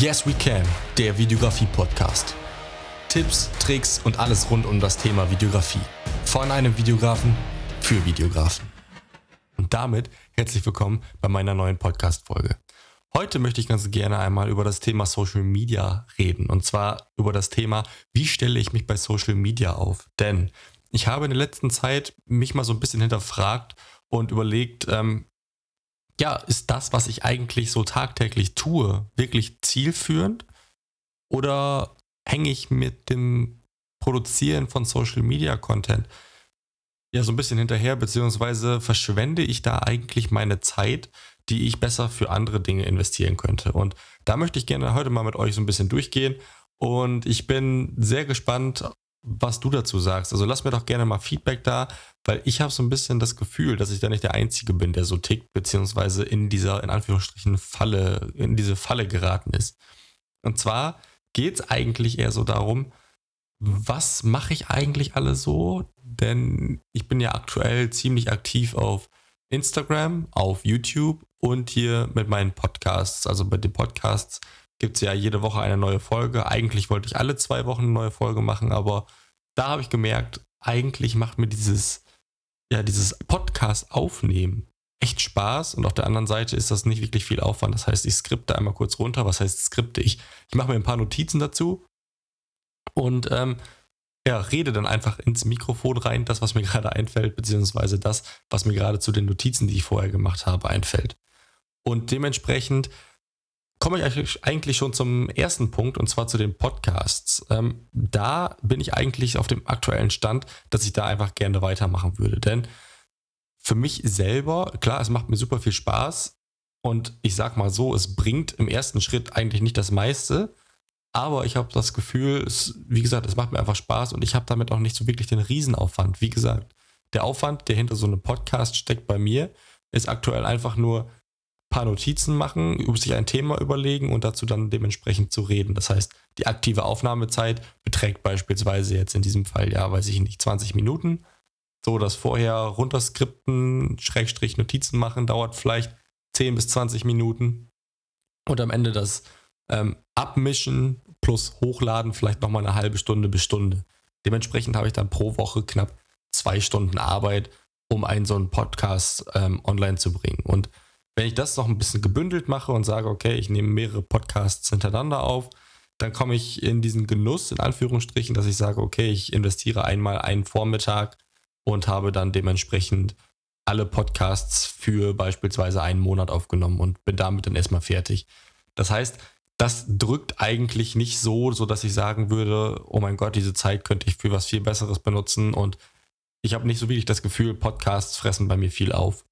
Yes We Can, der Videografie-Podcast. Tipps, Tricks und alles rund um das Thema Videografie. Von einem Videografen für Videografen. Und damit herzlich willkommen bei meiner neuen Podcast-Folge. Heute möchte ich ganz gerne einmal über das Thema Social Media reden. Und zwar über das Thema, wie stelle ich mich bei Social Media auf? Denn ich habe in der letzten Zeit mich mal so ein bisschen hinterfragt und überlegt, ähm, ja, ist das, was ich eigentlich so tagtäglich tue, wirklich zielführend? Oder hänge ich mit dem Produzieren von Social Media Content ja so ein bisschen hinterher, beziehungsweise verschwende ich da eigentlich meine Zeit, die ich besser für andere Dinge investieren könnte? Und da möchte ich gerne heute mal mit euch so ein bisschen durchgehen. Und ich bin sehr gespannt, was du dazu sagst. Also lass mir doch gerne mal Feedback da, weil ich habe so ein bisschen das Gefühl, dass ich da nicht der Einzige bin, der so tickt, beziehungsweise in dieser, in Anführungsstrichen, Falle, in diese Falle geraten ist. Und zwar geht es eigentlich eher so darum, was mache ich eigentlich alles so? Denn ich bin ja aktuell ziemlich aktiv auf Instagram, auf YouTube und hier mit meinen Podcasts. Also bei den Podcasts gibt es ja jede Woche eine neue Folge. Eigentlich wollte ich alle zwei Wochen eine neue Folge machen, aber da habe ich gemerkt, eigentlich macht mir dieses, ja, dieses Podcast aufnehmen echt Spaß und auf der anderen Seite ist das nicht wirklich viel Aufwand. Das heißt, ich skripte einmal kurz runter. Was heißt skripte ich? Ich mache mir ein paar Notizen dazu und ähm, ja, rede dann einfach ins Mikrofon rein, das, was mir gerade einfällt, beziehungsweise das, was mir gerade zu den Notizen, die ich vorher gemacht habe, einfällt. Und dementsprechend komme ich eigentlich schon zum ersten Punkt und zwar zu den Podcasts. Ähm, da bin ich eigentlich auf dem aktuellen Stand, dass ich da einfach gerne weitermachen würde. Denn für mich selber, klar, es macht mir super viel Spaß und ich sag mal so, es bringt im ersten Schritt eigentlich nicht das meiste. Aber ich habe das Gefühl, es, wie gesagt, es macht mir einfach Spaß und ich habe damit auch nicht so wirklich den Riesenaufwand. Wie gesagt, der Aufwand, der hinter so einem Podcast steckt bei mir, ist aktuell einfach nur paar Notizen machen, sich ein Thema überlegen und dazu dann dementsprechend zu reden. Das heißt, die aktive Aufnahmezeit beträgt beispielsweise jetzt in diesem Fall, ja, weiß ich nicht, 20 Minuten. So, das vorher runterskripten, Schrägstrich Notizen machen, dauert vielleicht 10 bis 20 Minuten. Und am Ende das ähm, Abmischen plus Hochladen vielleicht nochmal eine halbe Stunde bis Stunde. Dementsprechend habe ich dann pro Woche knapp zwei Stunden Arbeit, um einen so einen Podcast ähm, online zu bringen. Und wenn ich das noch ein bisschen gebündelt mache und sage, okay, ich nehme mehrere Podcasts hintereinander auf, dann komme ich in diesen Genuss, in Anführungsstrichen, dass ich sage, okay, ich investiere einmal einen Vormittag und habe dann dementsprechend alle Podcasts für beispielsweise einen Monat aufgenommen und bin damit dann erstmal fertig. Das heißt, das drückt eigentlich nicht so, so dass ich sagen würde, oh mein Gott, diese Zeit könnte ich für was viel Besseres benutzen und ich habe nicht so wirklich das Gefühl, Podcasts fressen bei mir viel auf.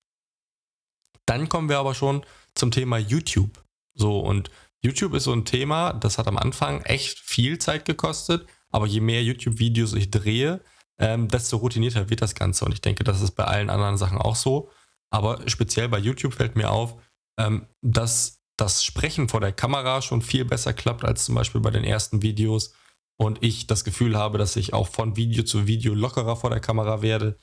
Dann kommen wir aber schon zum Thema YouTube. So, und YouTube ist so ein Thema, das hat am Anfang echt viel Zeit gekostet, aber je mehr YouTube-Videos ich drehe, ähm, desto routinierter wird das Ganze. Und ich denke, das ist bei allen anderen Sachen auch so. Aber speziell bei YouTube fällt mir auf, ähm, dass das Sprechen vor der Kamera schon viel besser klappt als zum Beispiel bei den ersten Videos. Und ich das Gefühl habe, dass ich auch von Video zu Video lockerer vor der Kamera werde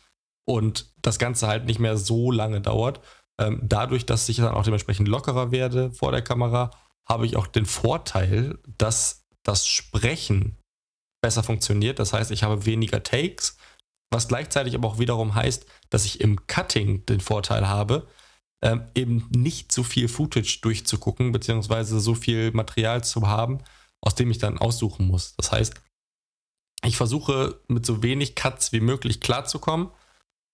und das Ganze halt nicht mehr so lange dauert. Ähm, dadurch, dass ich dann auch dementsprechend lockerer werde vor der Kamera, habe ich auch den Vorteil, dass das Sprechen besser funktioniert. Das heißt, ich habe weniger Takes, was gleichzeitig aber auch wiederum heißt, dass ich im Cutting den Vorteil habe, ähm, eben nicht so viel Footage durchzugucken, beziehungsweise so viel Material zu haben, aus dem ich dann aussuchen muss. Das heißt, ich versuche mit so wenig Cuts wie möglich klarzukommen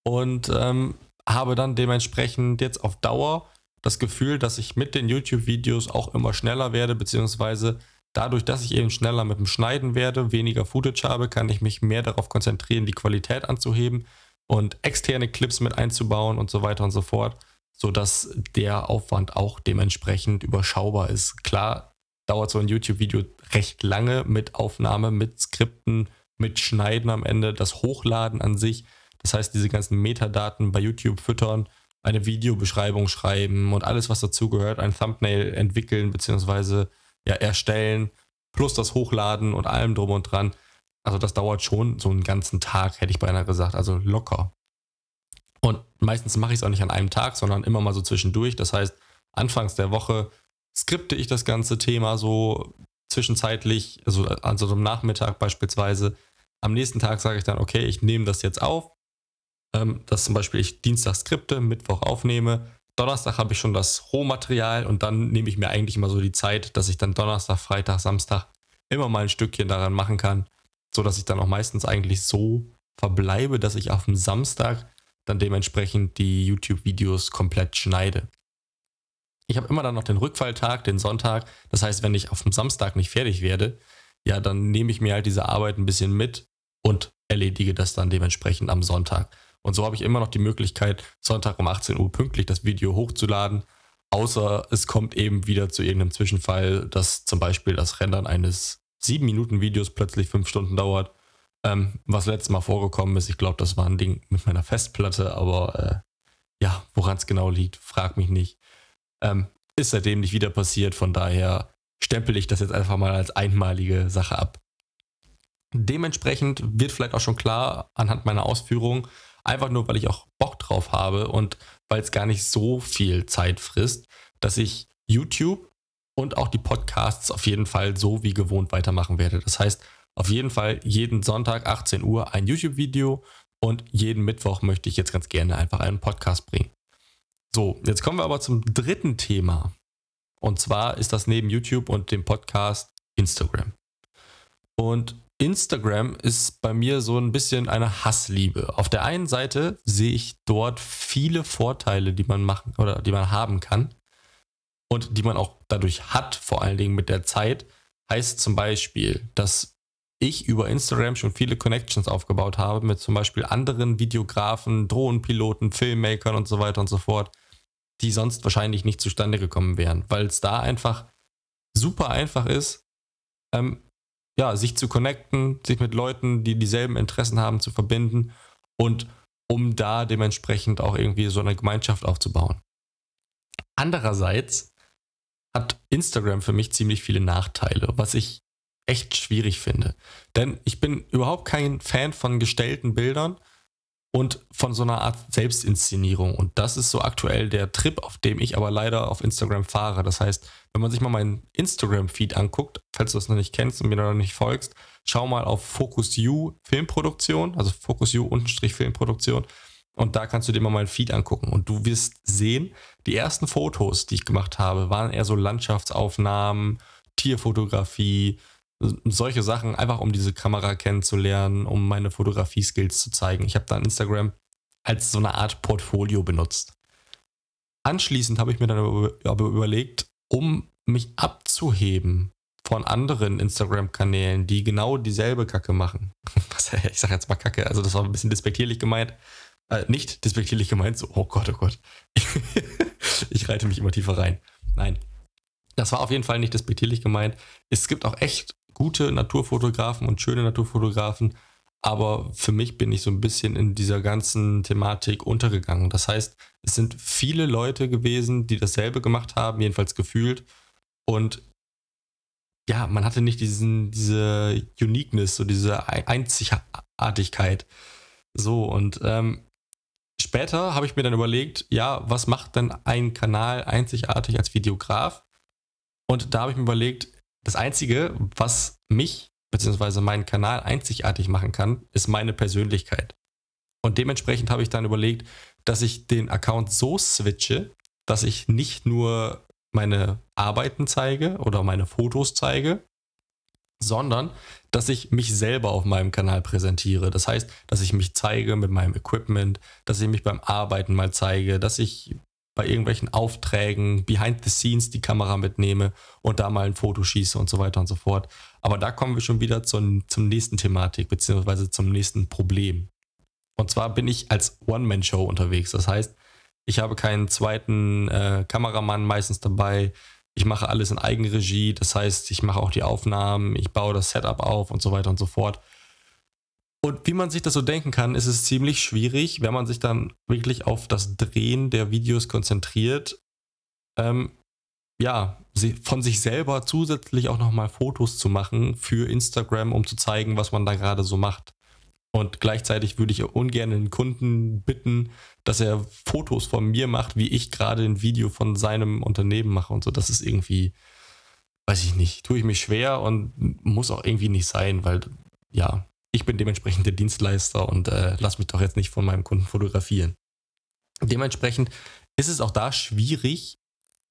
und ähm, habe dann dementsprechend jetzt auf Dauer das Gefühl, dass ich mit den YouTube-Videos auch immer schneller werde, beziehungsweise dadurch, dass ich eben schneller mit dem Schneiden werde, weniger Footage habe, kann ich mich mehr darauf konzentrieren, die Qualität anzuheben und externe Clips mit einzubauen und so weiter und so fort, sodass der Aufwand auch dementsprechend überschaubar ist. Klar dauert so ein YouTube-Video recht lange mit Aufnahme, mit Skripten, mit Schneiden am Ende, das Hochladen an sich das heißt, diese ganzen Metadaten bei YouTube füttern, eine Videobeschreibung schreiben und alles, was dazugehört, ein Thumbnail entwickeln bzw. Ja, erstellen, plus das Hochladen und allem drum und dran. Also das dauert schon so einen ganzen Tag, hätte ich beinahe gesagt, also locker. Und meistens mache ich es auch nicht an einem Tag, sondern immer mal so zwischendurch. Das heißt, anfangs der Woche skripte ich das ganze Thema so zwischenzeitlich, also an so einem Nachmittag beispielsweise. Am nächsten Tag sage ich dann, okay, ich nehme das jetzt auf. Ähm, dass zum Beispiel ich Dienstag skripte, Mittwoch aufnehme. Donnerstag habe ich schon das Rohmaterial und dann nehme ich mir eigentlich immer so die Zeit, dass ich dann Donnerstag, Freitag, Samstag immer mal ein Stückchen daran machen kann, so dass ich dann auch meistens eigentlich so verbleibe, dass ich auf dem Samstag dann dementsprechend die YouTube-Videos komplett schneide. Ich habe immer dann noch den Rückfalltag, den Sonntag. Das heißt, wenn ich auf dem Samstag nicht fertig werde, ja, dann nehme ich mir halt diese Arbeit ein bisschen mit und erledige das dann dementsprechend am Sonntag. Und so habe ich immer noch die Möglichkeit, Sonntag um 18 Uhr pünktlich das Video hochzuladen. Außer es kommt eben wieder zu irgendeinem Zwischenfall, dass zum Beispiel das Rendern eines 7-Minuten-Videos plötzlich 5 Stunden dauert. Ähm, was letztes Mal vorgekommen ist, ich glaube, das war ein Ding mit meiner Festplatte, aber äh, ja, woran es genau liegt, frag mich nicht. Ähm, ist seitdem nicht wieder passiert, von daher stempel ich das jetzt einfach mal als einmalige Sache ab. Dementsprechend wird vielleicht auch schon klar anhand meiner Ausführungen, einfach nur weil ich auch Bock drauf habe und weil es gar nicht so viel Zeit frisst, dass ich YouTube und auch die Podcasts auf jeden Fall so wie gewohnt weitermachen werde. Das heißt, auf jeden Fall jeden Sonntag 18 Uhr ein YouTube-Video und jeden Mittwoch möchte ich jetzt ganz gerne einfach einen Podcast bringen. So, jetzt kommen wir aber zum dritten Thema. Und zwar ist das neben YouTube und dem Podcast Instagram. Und Instagram ist bei mir so ein bisschen eine Hassliebe. Auf der einen Seite sehe ich dort viele Vorteile, die man machen oder die man haben kann und die man auch dadurch hat, vor allen Dingen mit der Zeit. Heißt zum Beispiel, dass ich über Instagram schon viele Connections aufgebaut habe mit zum Beispiel anderen Videografen, Drohnenpiloten, Filmmakern und so weiter und so fort, die sonst wahrscheinlich nicht zustande gekommen wären, weil es da einfach super einfach ist, ähm, ja, sich zu connecten, sich mit Leuten, die dieselben Interessen haben, zu verbinden und um da dementsprechend auch irgendwie so eine Gemeinschaft aufzubauen. Andererseits hat Instagram für mich ziemlich viele Nachteile, was ich echt schwierig finde. Denn ich bin überhaupt kein Fan von gestellten Bildern und von so einer Art Selbstinszenierung. Und das ist so aktuell der Trip, auf dem ich aber leider auf Instagram fahre. Das heißt, wenn man sich mal meinen Instagram-Feed anguckt, falls du das noch nicht kennst und mir noch nicht folgst, schau mal auf Focus U Filmproduktion, also Focus U Unterstrich Filmproduktion. Und da kannst du dir mal meinen Feed angucken. Und du wirst sehen, die ersten Fotos, die ich gemacht habe, waren eher so Landschaftsaufnahmen, Tierfotografie, solche Sachen, einfach um diese Kamera kennenzulernen, um meine Fotografie-Skills zu zeigen. Ich habe da Instagram als so eine Art Portfolio benutzt. Anschließend habe ich mir dann aber überlegt, um mich abzuheben von anderen Instagram-Kanälen, die genau dieselbe Kacke machen. ich sage jetzt mal Kacke, also das war ein bisschen despektierlich gemeint. Äh, nicht despektierlich gemeint, so, oh Gott, oh Gott. ich reite mich immer tiefer rein. Nein. Das war auf jeden Fall nicht despektierlich gemeint. Es gibt auch echt gute Naturfotografen und schöne Naturfotografen, aber für mich bin ich so ein bisschen in dieser ganzen Thematik untergegangen. Das heißt, es sind viele Leute gewesen, die dasselbe gemacht haben, jedenfalls gefühlt. Und ja, man hatte nicht diesen, diese Uniqueness, so diese Einzigartigkeit. So, und ähm, später habe ich mir dann überlegt, ja, was macht denn ein Kanal einzigartig als Videograf? Und da habe ich mir überlegt, das Einzige, was mich bzw. meinen Kanal einzigartig machen kann, ist meine Persönlichkeit. Und dementsprechend habe ich dann überlegt, dass ich den Account so switche, dass ich nicht nur meine Arbeiten zeige oder meine Fotos zeige, sondern dass ich mich selber auf meinem Kanal präsentiere. Das heißt, dass ich mich zeige mit meinem Equipment, dass ich mich beim Arbeiten mal zeige, dass ich bei irgendwelchen Aufträgen behind the scenes die Kamera mitnehme und da mal ein Foto schieße und so weiter und so fort. Aber da kommen wir schon wieder zum, zum nächsten Thematik, beziehungsweise zum nächsten Problem. Und zwar bin ich als One-Man-Show unterwegs. Das heißt, ich habe keinen zweiten äh, Kameramann meistens dabei. Ich mache alles in Eigenregie. Das heißt, ich mache auch die Aufnahmen, ich baue das Setup auf und so weiter und so fort. Und wie man sich das so denken kann, ist es ziemlich schwierig, wenn man sich dann wirklich auf das Drehen der Videos konzentriert, ähm, ja, von sich selber zusätzlich auch nochmal Fotos zu machen für Instagram, um zu zeigen, was man da gerade so macht. Und gleichzeitig würde ich ungern den Kunden bitten, dass er Fotos von mir macht, wie ich gerade ein Video von seinem Unternehmen mache und so. Das ist irgendwie, weiß ich nicht, tue ich mich schwer und muss auch irgendwie nicht sein, weil ja, ich bin dementsprechend der Dienstleister und äh, lass mich doch jetzt nicht von meinem Kunden fotografieren. Dementsprechend ist es auch da schwierig,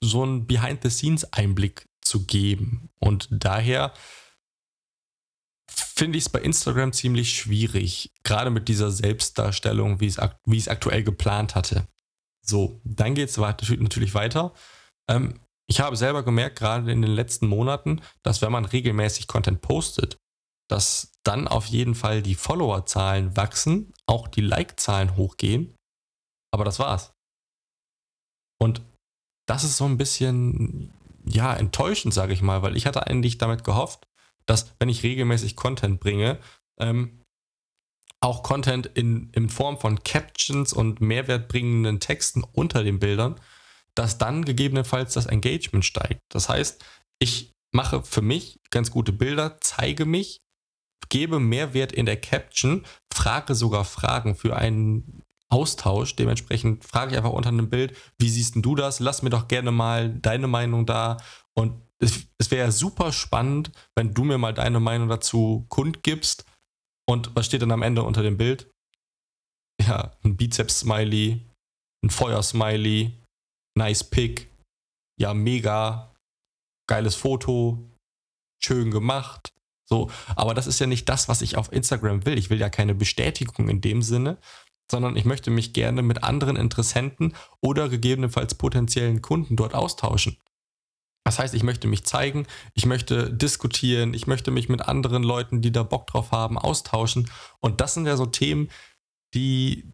so einen Behind-the-Scenes-Einblick zu geben. Und daher finde ich es bei Instagram ziemlich schwierig, gerade mit dieser Selbstdarstellung, wie wie es aktuell geplant hatte. So, dann geht es natürlich weiter. Ähm, ich habe selber gemerkt, gerade in den letzten Monaten, dass wenn man regelmäßig Content postet, dass dann auf jeden Fall die Followerzahlen wachsen, auch die Like-Zahlen hochgehen. Aber das war's. Und das ist so ein bisschen, ja, enttäuschend, sage ich mal, weil ich hatte eigentlich damit gehofft, dass wenn ich regelmäßig Content bringe, ähm, auch Content in, in Form von Captions und mehrwertbringenden Texten unter den Bildern, dass dann gegebenenfalls das Engagement steigt. Das heißt, ich mache für mich ganz gute Bilder, zeige mich, gebe Mehrwert in der Caption, frage sogar Fragen für einen Austausch. Dementsprechend frage ich einfach unter einem Bild, wie siehst du das? Lass mir doch gerne mal deine Meinung da. Und es, es wäre super spannend, wenn du mir mal deine Meinung dazu kundgibst. Und was steht dann am Ende unter dem Bild? Ja, ein Bizeps-Smiley, ein Feuer-Smiley, nice Pick, ja, mega, geiles Foto, schön gemacht. So, aber das ist ja nicht das, was ich auf Instagram will. Ich will ja keine Bestätigung in dem Sinne, sondern ich möchte mich gerne mit anderen Interessenten oder gegebenenfalls potenziellen Kunden dort austauschen. Das heißt, ich möchte mich zeigen, ich möchte diskutieren, ich möchte mich mit anderen Leuten, die da Bock drauf haben, austauschen. Und das sind ja so Themen, die,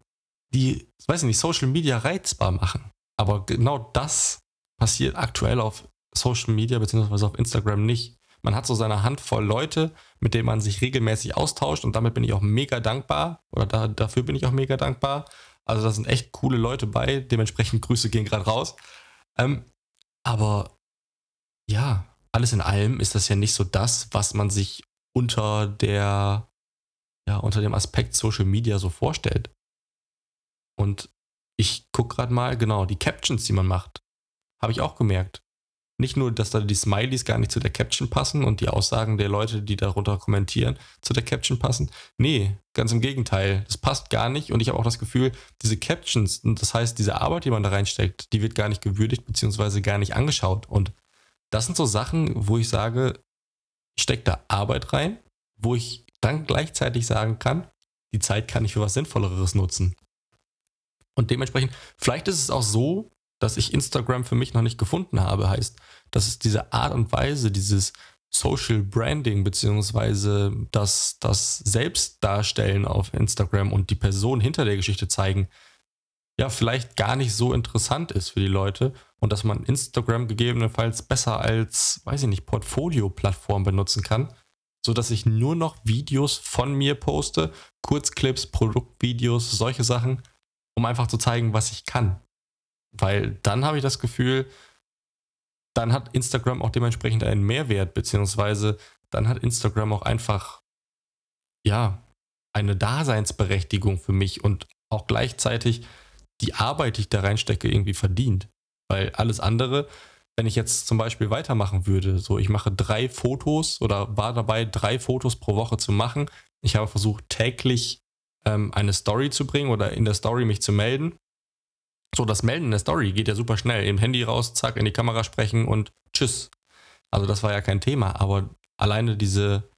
die, weiß ich nicht, Social Media reizbar machen. Aber genau das passiert aktuell auf Social Media bzw. auf Instagram nicht. Man hat so seine Handvoll Leute, mit denen man sich regelmäßig austauscht und damit bin ich auch mega dankbar oder da, dafür bin ich auch mega dankbar. Also da sind echt coole Leute bei, dementsprechend Grüße gehen gerade raus. Ähm, aber ja, alles in allem ist das ja nicht so das, was man sich unter der, ja, unter dem Aspekt Social Media so vorstellt. Und ich gucke gerade mal, genau, die Captions, die man macht, habe ich auch gemerkt. Nicht nur, dass da die Smileys gar nicht zu der Caption passen und die Aussagen der Leute, die darunter kommentieren, zu der Caption passen. Nee, ganz im Gegenteil. Das passt gar nicht und ich habe auch das Gefühl, diese Captions, das heißt, diese Arbeit, die man da reinsteckt, die wird gar nicht gewürdigt bzw. gar nicht angeschaut. Und das sind so Sachen, wo ich sage, ich stecke da Arbeit rein, wo ich dann gleichzeitig sagen kann, die Zeit kann ich für was Sinnvolleres nutzen. Und dementsprechend, vielleicht ist es auch so, dass ich Instagram für mich noch nicht gefunden habe. Heißt, dass es diese Art und Weise, dieses Social Branding, beziehungsweise das, das Selbstdarstellen auf Instagram und die Person hinter der Geschichte zeigen, ja, vielleicht gar nicht so interessant ist für die Leute und dass man Instagram gegebenenfalls besser als, weiß ich nicht, Portfolio-Plattform benutzen kann, sodass ich nur noch Videos von mir poste, Kurzclips, Produktvideos, solche Sachen, um einfach zu zeigen, was ich kann. Weil dann habe ich das Gefühl, dann hat Instagram auch dementsprechend einen Mehrwert, beziehungsweise dann hat Instagram auch einfach, ja, eine Daseinsberechtigung für mich und auch gleichzeitig die Arbeit, die ich da reinstecke, irgendwie verdient. Weil alles andere, wenn ich jetzt zum Beispiel weitermachen würde, so ich mache drei Fotos oder war dabei, drei Fotos pro Woche zu machen. Ich habe versucht, täglich ähm, eine Story zu bringen oder in der Story mich zu melden. So, das Melden der Story geht ja super schnell. Im Handy raus, zack, in die Kamera sprechen und tschüss. Also das war ja kein Thema, aber alleine diese,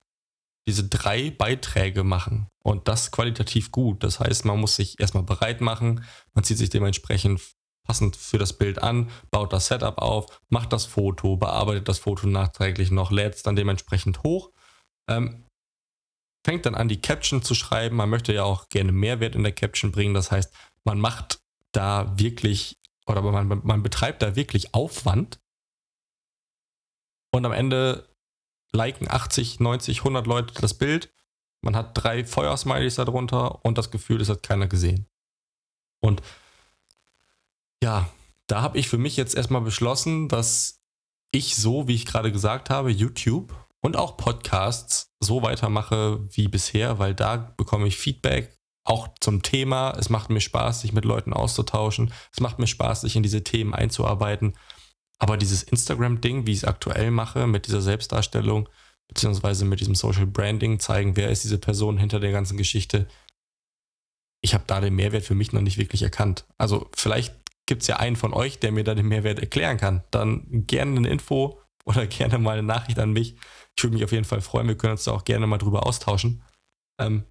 diese drei Beiträge machen und das qualitativ gut. Das heißt, man muss sich erstmal bereit machen, man zieht sich dementsprechend passend für das Bild an, baut das Setup auf, macht das Foto, bearbeitet das Foto nachträglich noch, lädt es dann dementsprechend hoch, ähm, fängt dann an, die Caption zu schreiben. Man möchte ja auch gerne Mehrwert in der Caption bringen. Das heißt, man macht da wirklich oder man, man betreibt da wirklich Aufwand und am Ende liken 80, 90, 100 Leute das Bild. Man hat drei Feuersmileys darunter und das Gefühl, das hat keiner gesehen. Und ja, da habe ich für mich jetzt erstmal beschlossen, dass ich so, wie ich gerade gesagt habe, YouTube und auch Podcasts so weitermache wie bisher, weil da bekomme ich Feedback auch zum Thema. Es macht mir Spaß, sich mit Leuten auszutauschen. Es macht mir Spaß, sich in diese Themen einzuarbeiten. Aber dieses Instagram-Ding, wie ich es aktuell mache, mit dieser Selbstdarstellung, beziehungsweise mit diesem Social Branding, zeigen, wer ist diese Person hinter der ganzen Geschichte, ich habe da den Mehrwert für mich noch nicht wirklich erkannt. Also vielleicht gibt es ja einen von euch, der mir da den Mehrwert erklären kann. Dann gerne eine Info oder gerne mal eine Nachricht an mich. Ich würde mich auf jeden Fall freuen. Wir können uns da auch gerne mal drüber austauschen. Ähm,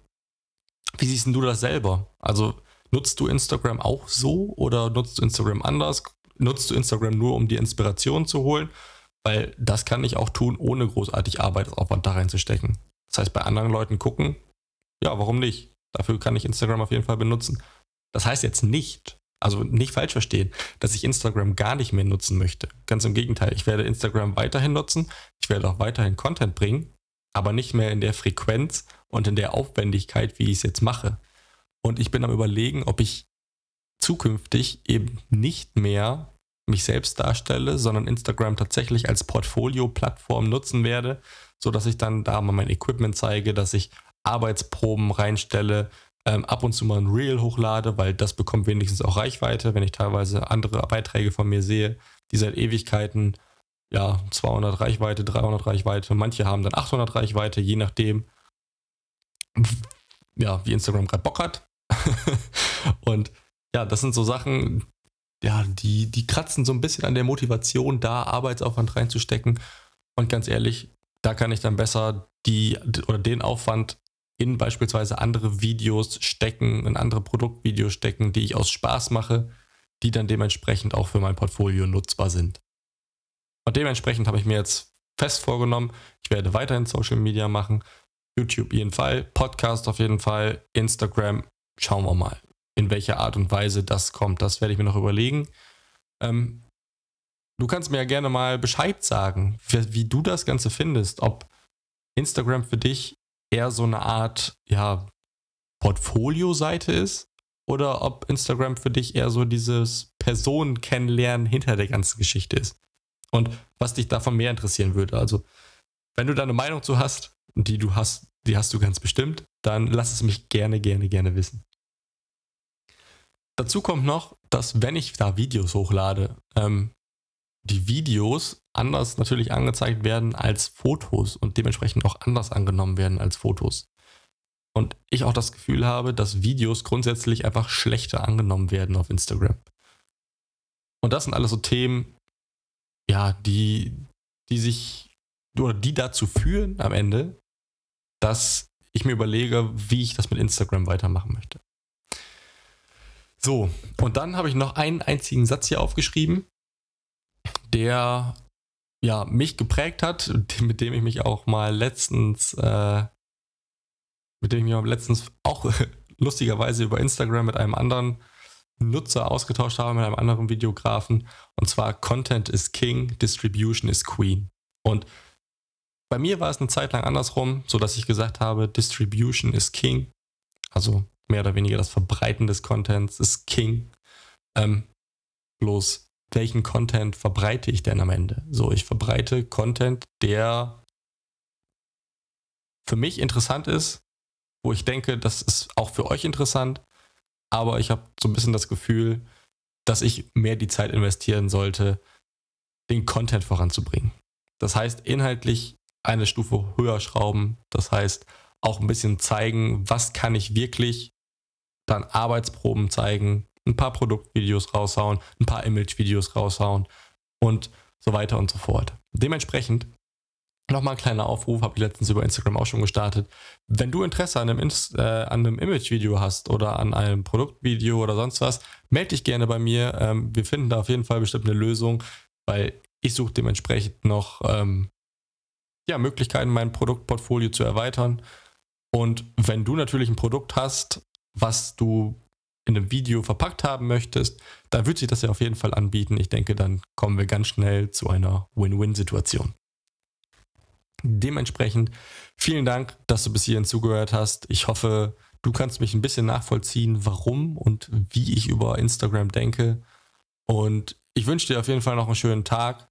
wie siehst du das selber? Also nutzt du Instagram auch so oder nutzt du Instagram anders? Nutzt du Instagram nur, um die Inspiration zu holen? Weil das kann ich auch tun, ohne großartig Arbeitsaufwand da reinzustecken. Das heißt, bei anderen Leuten gucken, ja, warum nicht? Dafür kann ich Instagram auf jeden Fall benutzen. Das heißt jetzt nicht, also nicht falsch verstehen, dass ich Instagram gar nicht mehr nutzen möchte. Ganz im Gegenteil, ich werde Instagram weiterhin nutzen, ich werde auch weiterhin Content bringen, aber nicht mehr in der Frequenz und in der Aufwendigkeit, wie ich es jetzt mache. Und ich bin am überlegen, ob ich zukünftig eben nicht mehr mich selbst darstelle, sondern Instagram tatsächlich als Portfolio-Plattform nutzen werde, sodass ich dann da mal mein Equipment zeige, dass ich Arbeitsproben reinstelle, ähm, ab und zu mal ein Reel hochlade, weil das bekommt wenigstens auch Reichweite, wenn ich teilweise andere Beiträge von mir sehe, die seit Ewigkeiten ja 200 Reichweite, 300 Reichweite, manche haben dann 800 Reichweite, je nachdem, ja, wie Instagram gerade Bock hat. und ja, das sind so Sachen, ja, die, die kratzen so ein bisschen an der Motivation, da Arbeitsaufwand reinzustecken. Und ganz ehrlich, da kann ich dann besser die oder den Aufwand in beispielsweise andere Videos stecken, in andere Produktvideos stecken, die ich aus Spaß mache, die dann dementsprechend auch für mein Portfolio nutzbar sind. Und dementsprechend habe ich mir jetzt fest vorgenommen, ich werde weiterhin Social Media machen, YouTube jeden Fall, Podcast auf jeden Fall, Instagram, schauen wir mal, in welcher Art und Weise das kommt. Das werde ich mir noch überlegen. Ähm, du kannst mir ja gerne mal Bescheid sagen, wie, wie du das Ganze findest, ob Instagram für dich eher so eine Art, ja, Portfolio-Seite ist oder ob Instagram für dich eher so dieses Personen kennenlernen hinter der ganzen Geschichte ist. Und was dich davon mehr interessieren würde. Also, wenn du da eine Meinung zu hast, die du hast, die hast du ganz bestimmt, dann lass es mich gerne, gerne, gerne wissen. Dazu kommt noch, dass wenn ich da Videos hochlade, ähm, die Videos anders natürlich angezeigt werden als Fotos und dementsprechend auch anders angenommen werden als Fotos. Und ich auch das Gefühl habe, dass Videos grundsätzlich einfach schlechter angenommen werden auf Instagram. Und das sind alles so Themen, ja, die, die sich oder die dazu führen am Ende, dass ich mir überlege, wie ich das mit Instagram weitermachen möchte. So, und dann habe ich noch einen einzigen Satz hier aufgeschrieben, der ja mich geprägt hat, mit dem ich mich auch mal letztens, äh, mit dem ich mich auch letztens auch lustigerweise über Instagram mit einem anderen Nutzer ausgetauscht habe, mit einem anderen Videografen. Und zwar Content is King, Distribution is Queen. Und bei mir war es eine Zeit lang andersrum, so dass ich gesagt habe, Distribution is King. Also mehr oder weniger das Verbreiten des Contents ist King. Ähm, bloß welchen Content verbreite ich denn am Ende? So, ich verbreite Content, der für mich interessant ist, wo ich denke, das ist auch für euch interessant, aber ich habe so ein bisschen das Gefühl, dass ich mehr die Zeit investieren sollte, den Content voranzubringen. Das heißt, inhaltlich eine Stufe höher schrauben, das heißt, auch ein bisschen zeigen, was kann ich wirklich, dann Arbeitsproben zeigen, ein paar Produktvideos raushauen, ein paar Imagevideos raushauen und so weiter und so fort. Dementsprechend Nochmal ein kleiner Aufruf, habe ich letztens über Instagram auch schon gestartet. Wenn du Interesse an einem, äh, an einem Imagevideo hast oder an einem Produktvideo oder sonst was, melde dich gerne bei mir. Ähm, wir finden da auf jeden Fall bestimmt eine Lösung, weil ich suche dementsprechend noch ähm, ja, Möglichkeiten, mein Produktportfolio zu erweitern. Und wenn du natürlich ein Produkt hast, was du in einem Video verpackt haben möchtest, dann wird sich das ja auf jeden Fall anbieten. Ich denke, dann kommen wir ganz schnell zu einer Win-Win-Situation. Dementsprechend vielen Dank, dass du bis hierhin zugehört hast. Ich hoffe, du kannst mich ein bisschen nachvollziehen, warum und wie ich über Instagram denke. Und ich wünsche dir auf jeden Fall noch einen schönen Tag.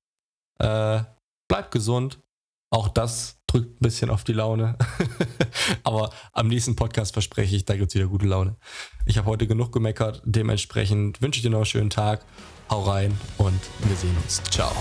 Äh, bleib gesund Auch das drückt ein bisschen auf die Laune. Aber am nächsten Podcast verspreche ich, da gibt es wieder gute Laune. Ich habe heute genug gemeckert. Dementsprechend wünsche ich dir noch einen schönen Tag. Hau rein und wir sehen uns. Ciao.